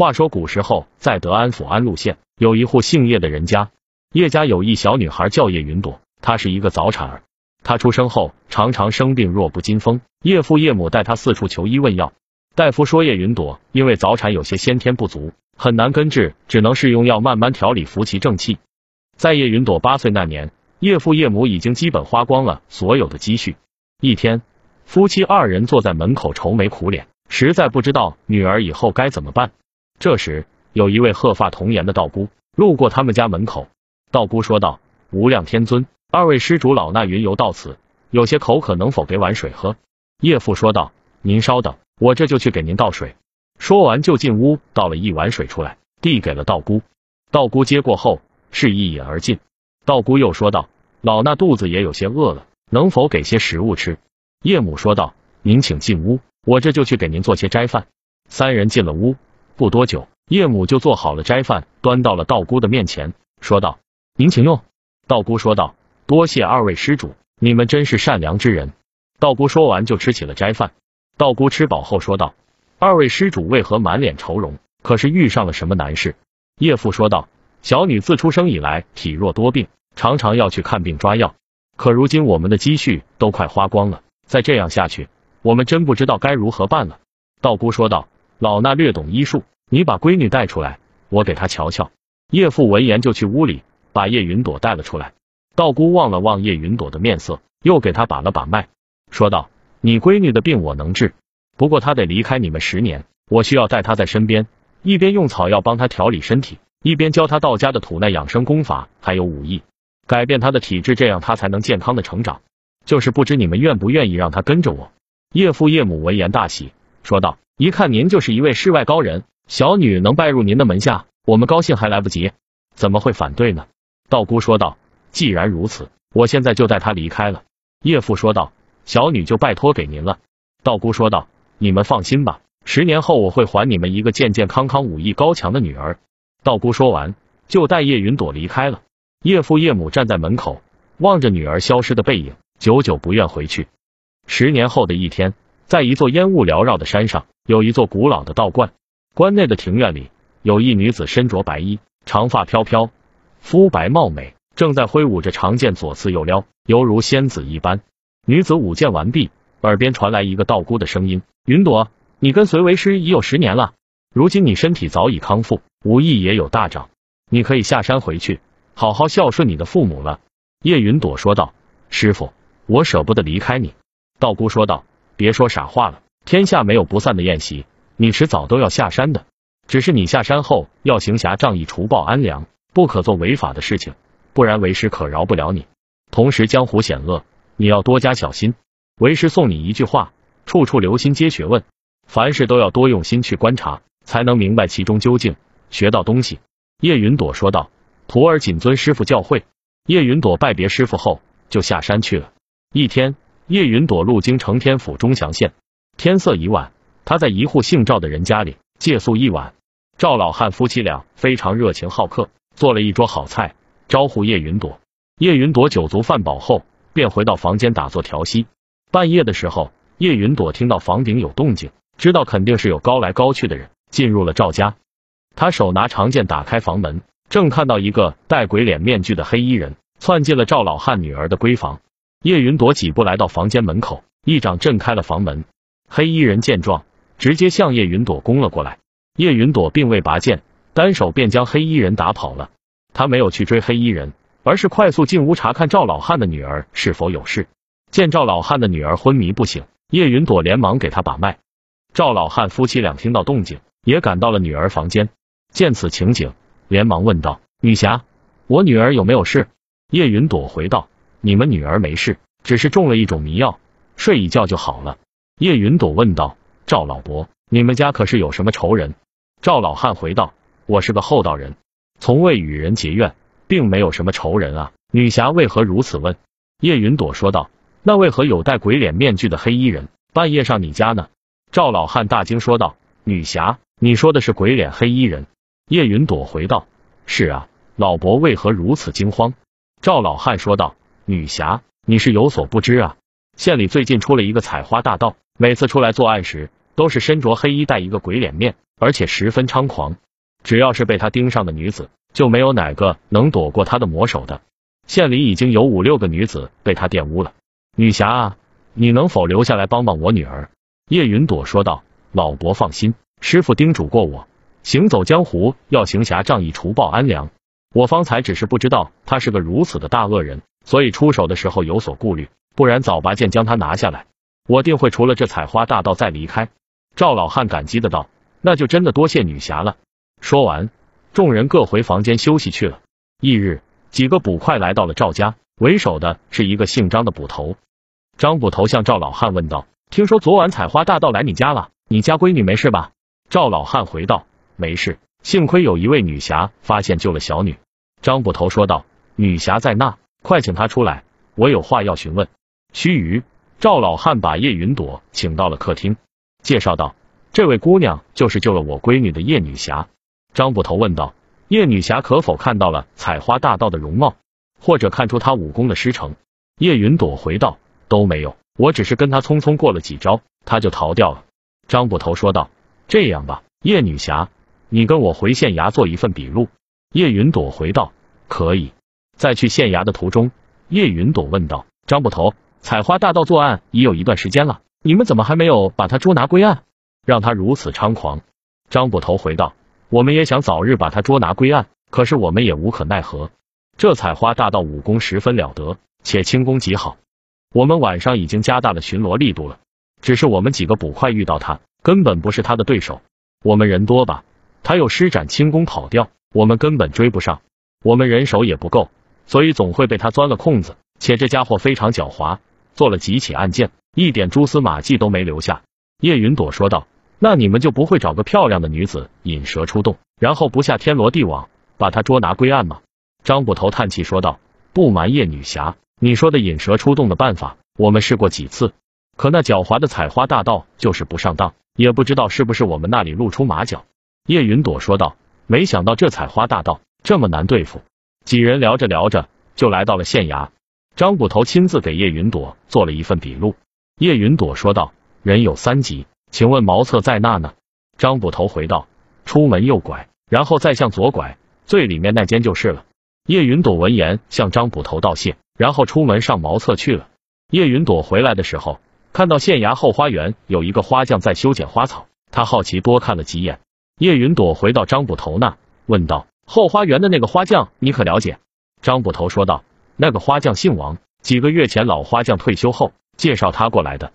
话说古时候，在德安府安陆县有一户姓叶的人家，叶家有一小女孩叫叶云朵，她是一个早产儿。她出生后常常生病，弱不禁风。叶父叶母带她四处求医问药，大夫说叶云朵因为早产有些先天不足，很难根治，只能是用药慢慢调理，扶其正气。在叶云朵八岁那年，叶父叶母已经基本花光了所有的积蓄。一天，夫妻二人坐在门口愁眉苦脸，实在不知道女儿以后该怎么办。这时，有一位鹤发童颜的道姑路过他们家门口。道姑说道：“无量天尊，二位施主老衲云游到此，有些口渴，能否给碗水喝？”叶父说道：“您稍等，我这就去给您倒水。”说完就进屋倒了一碗水出来，递给了道姑。道姑接过后，是一饮而尽。道姑又说道：“老衲肚子也有些饿了，能否给些食物吃？”叶母说道：“您请进屋，我这就去给您做些斋饭。”三人进了屋。不多久，叶母就做好了斋饭，端到了道姑的面前，说道：“您请用。”道姑说道：“多谢二位施主，你们真是善良之人。”道姑说完就吃起了斋饭。道姑吃饱后说道：“二位施主为何满脸愁容？可是遇上了什么难事？”叶父说道：“小女自出生以来体弱多病，常常要去看病抓药，可如今我们的积蓄都快花光了，再这样下去，我们真不知道该如何办了。”道姑说道。老衲略懂医术，你把闺女带出来，我给她瞧瞧。叶父闻言就去屋里把叶云朵带了出来。道姑望了望叶云朵的面色，又给她把了把脉，说道：“你闺女的病我能治，不过她得离开你们十年，我需要带她在身边，一边用草药帮她调理身体，一边教她道家的土奈养生功法，还有武艺，改变她的体质，这样她才能健康的成长。就是不知你们愿不愿意让她跟着我？”叶父叶母闻言大喜，说道。一看您就是一位世外高人，小女能拜入您的门下，我们高兴还来不及，怎么会反对呢？道姑说道：“既然如此，我现在就带她离开了。”叶父说道：“小女就拜托给您了。”道姑说道：“你们放心吧，十年后我会还你们一个健健康康、武艺高强的女儿。”道姑说完，就带叶云朵离开了。叶父叶母站在门口，望着女儿消失的背影，久久不愿回去。十年后的一天，在一座烟雾缭绕的山上。有一座古老的道观，观内的庭院里，有一女子身着白衣，长发飘飘，肤白貌美，正在挥舞着长剑，左刺右撩，犹如仙子一般。女子舞剑完毕，耳边传来一个道姑的声音：“云朵，你跟随为师已有十年了，如今你身体早已康复，武艺也有大涨，你可以下山回去，好好孝顺你的父母了。”叶云朵说道：“师傅，我舍不得离开你。”道姑说道：“别说傻话了。”天下没有不散的宴席，你迟早都要下山的。只是你下山后要行侠仗义、除暴安良，不可做违法的事情，不然为师可饶不了你。同时江湖险恶，你要多加小心。为师送你一句话：处处留心皆学问，凡事都要多用心去观察，才能明白其中究竟，学到东西。叶云朵说道：“徒儿谨遵师傅教诲。”叶云朵拜别师傅后，就下山去了。一天，叶云朵路经承天府中祥县。天色已晚，他在一户姓赵的人家里借宿一晚。赵老汉夫妻俩非常热情好客，做了一桌好菜，招呼叶云朵。叶云朵酒足饭饱后，便回到房间打坐调息。半夜的时候，叶云朵听到房顶有动静，知道肯定是有高来高去的人进入了赵家。他手拿长剑打开房门，正看到一个戴鬼脸面具的黑衣人窜进了赵老汉女儿的闺房。叶云朵几步来到房间门口，一掌震开了房门。黑衣人见状，直接向叶云朵攻了过来。叶云朵并未拔剑，单手便将黑衣人打跑了。他没有去追黑衣人，而是快速进屋查看赵老汉的女儿是否有事。见赵老汉的女儿昏迷不醒，叶云朵连忙给他把脉。赵老汉夫妻俩听到动静，也赶到了女儿房间。见此情景，连忙问道：“女侠，我女儿有没有事？”叶云朵回道：“你们女儿没事，只是中了一种迷药，睡一觉就好了。”叶云朵问道：“赵老伯，你们家可是有什么仇人？”赵老汉回道：“我是个厚道人，从未与人结怨，并没有什么仇人啊。”女侠为何如此问？叶云朵说道：“那为何有戴鬼脸面具的黑衣人半夜上你家呢？”赵老汉大惊说道：“女侠，你说的是鬼脸黑衣人？”叶云朵回道：“是啊，老伯为何如此惊慌？”赵老汉说道：“女侠，你是有所不知啊，县里最近出了一个采花大盗。”每次出来作案时，都是身着黑衣，戴一个鬼脸面，而且十分猖狂。只要是被他盯上的女子，就没有哪个能躲过他的魔手的。县里已经有五六个女子被他玷污了。女侠啊，你能否留下来帮帮我女儿？叶云朵说道。老伯放心，师傅叮嘱过我，行走江湖要行侠仗义，除暴安良。我方才只是不知道他是个如此的大恶人，所以出手的时候有所顾虑，不然早拔剑将他拿下来。我定会除了这采花大盗再离开。赵老汉感激的道：“那就真的多谢女侠了。”说完，众人各回房间休息去了。翌日，几个捕快来到了赵家，为首的是一个姓张的捕头。张捕头向赵老汉问道：“听说昨晚采花大盗来你家了？你家闺女没事吧？”赵老汉回道：“没事。”幸亏有一位女侠发现救了小女，张捕头说道：“女侠在那，快请他出来，我有话要询问。”须臾，赵老汉把叶云朵请到了客厅，介绍道：“这位姑娘就是救了我闺女的叶女侠。”张捕头问道：“叶女侠可否看到了采花大盗的容貌，或者看出他武功的师承？”叶云朵回道：“都没有，我只是跟他匆匆过了几招，他就逃掉了。”张捕头说道：“这样吧，叶女侠。”你跟我回县衙做一份笔录。叶云朵回道：“可以。”在去县衙的途中，叶云朵问道：“张捕头，采花大盗作案已有一段时间了，你们怎么还没有把他捉拿归案？让他如此猖狂？”张捕头回道：“我们也想早日把他捉拿归案，可是我们也无可奈何。这采花大盗武功十分了得，且轻功极好。我们晚上已经加大了巡逻力度了，只是我们几个捕快遇到他，根本不是他的对手。我们人多吧？”他又施展轻功跑掉，我们根本追不上，我们人手也不够，所以总会被他钻了空子。且这家伙非常狡猾，做了几起案件，一点蛛丝马迹都没留下。叶云朵说道：“那你们就不会找个漂亮的女子引蛇出洞，然后不下天罗地网把他捉拿归案吗？”张捕头叹气说道：“不瞒叶女侠，你说的引蛇出洞的办法，我们试过几次，可那狡猾的采花大盗就是不上当，也不知道是不是我们那里露出马脚。”叶云朵说道：“没想到这采花大盗这么难对付。”几人聊着聊着，就来到了县衙。张捕头亲自给叶云朵做了一份笔录。叶云朵说道：“人有三急，请问茅厕在那呢？”张捕头回道：“出门右拐，然后再向左拐，最里面那间就是了。”叶云朵闻言向张捕头道谢，然后出门上茅厕去了。叶云朵回来的时候，看到县衙后花园有一个花匠在修剪花草，他好奇多看了几眼。叶云朵回到张捕头那，问道：“后花园的那个花匠，你可了解？”张捕头说道：“那个花匠姓王，几个月前老花匠退休后，介绍他过来的。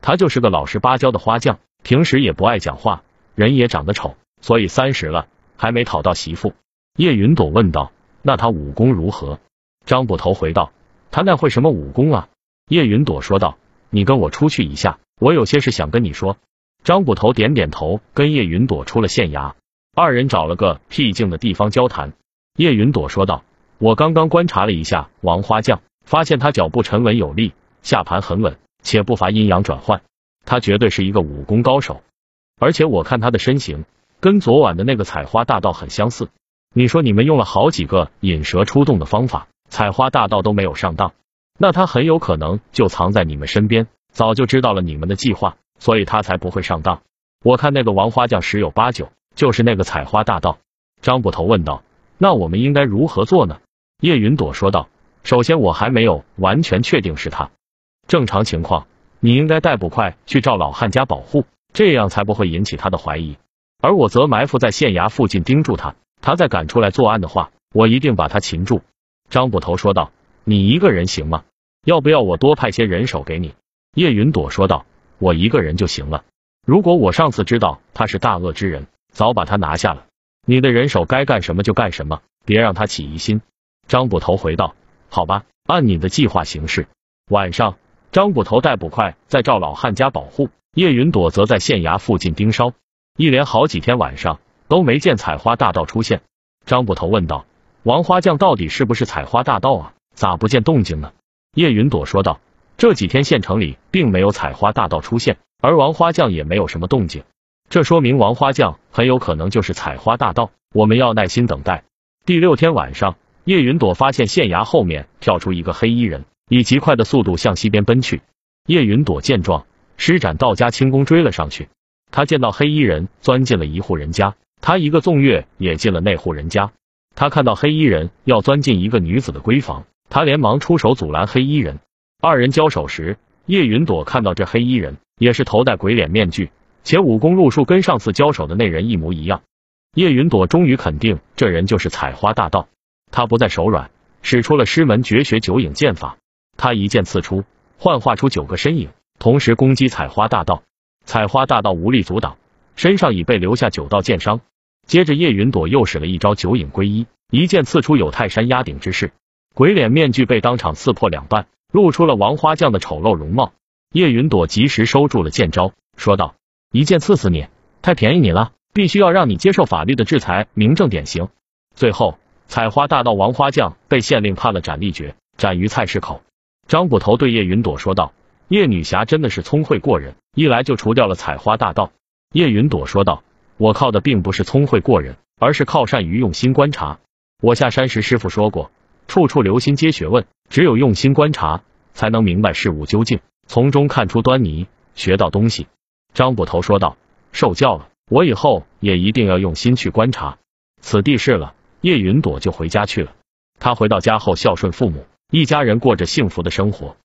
他就是个老实巴交的花匠，平时也不爱讲话，人也长得丑，所以三十了还没讨到媳妇。”叶云朵问道：“那他武功如何？”张捕头回道：“他那会什么武功啊？”叶云朵说道：“你跟我出去一下，我有些事想跟你说。”张捕头点点头，跟叶云朵出了县衙。二人找了个僻静的地方交谈。叶云朵说道：“我刚刚观察了一下王花匠，发现他脚步沉稳有力，下盘很稳，且不乏阴阳转换。他绝对是一个武功高手。而且我看他的身形，跟昨晚的那个采花大盗很相似。你说你们用了好几个引蛇出洞的方法，采花大盗都没有上当，那他很有可能就藏在你们身边，早就知道了你们的计划。”所以他才不会上当。我看那个王花匠十有八九就是那个采花大盗。张捕头问道：“那我们应该如何做呢？”叶云朵说道：“首先我还没有完全确定是他。正常情况，你应该带捕快去赵老汉家保护，这样才不会引起他的怀疑。而我则埋伏在县衙附近盯住他，他再敢出来作案的话，我一定把他擒住。”张捕头说道：“你一个人行吗？要不要我多派些人手给你？”叶云朵说道。我一个人就行了。如果我上次知道他是大恶之人，早把他拿下了。你的人手该干什么就干什么，别让他起疑心。张捕头回道：“好吧，按你的计划行事。”晚上，张捕头带捕快在赵老汉家保护，叶云朵则在县衙附近盯梢。一连好几天晚上都没见采花大盗出现。张捕头问道：“王花匠到底是不是采花大盗啊？咋不见动静呢？”叶云朵说道。这几天县城里并没有采花大盗出现，而王花匠也没有什么动静，这说明王花匠很有可能就是采花大盗。我们要耐心等待。第六天晚上，叶云朵发现县衙后面跳出一个黑衣人，以极快的速度向西边奔去。叶云朵见状，施展道家轻功追了上去。他见到黑衣人钻进了一户人家，他一个纵跃也进了那户人家。他看到黑衣人要钻进一个女子的闺房，他连忙出手阻拦黑衣人。二人交手时，叶云朵看到这黑衣人也是头戴鬼脸面具，且武功路数跟上次交手的那人一模一样。叶云朵终于肯定这人就是采花大盗，他不再手软，使出了师门绝学九影剑法。他一剑刺出，幻化出九个身影，同时攻击采花大盗。采花大盗无力阻挡，身上已被留下九道剑伤。接着，叶云朵又使了一招九影归一，一剑刺出有泰山压顶之势，鬼脸面具被当场刺破两半，露出了王花将的丑陋容貌。叶云朵及时收住了剑招，说道：“一剑刺死你，太便宜你了，必须要让你接受法律的制裁，明正典刑。”最后，采花大盗王花匠被县令判了斩立决，斩于菜市口。张捕头对叶云朵说道：“叶女侠真的是聪慧过人，一来就除掉了采花大盗。”叶云朵说道。我靠的并不是聪慧过人，而是靠善于用心观察。我下山时师傅说过，处处留心皆学问，只有用心观察，才能明白事物究竟，从中看出端倪，学到东西。张捕头说道：“受教了，我以后也一定要用心去观察。”此地是了，叶云朵就回家去了。他回到家后孝顺父母，一家人过着幸福的生活。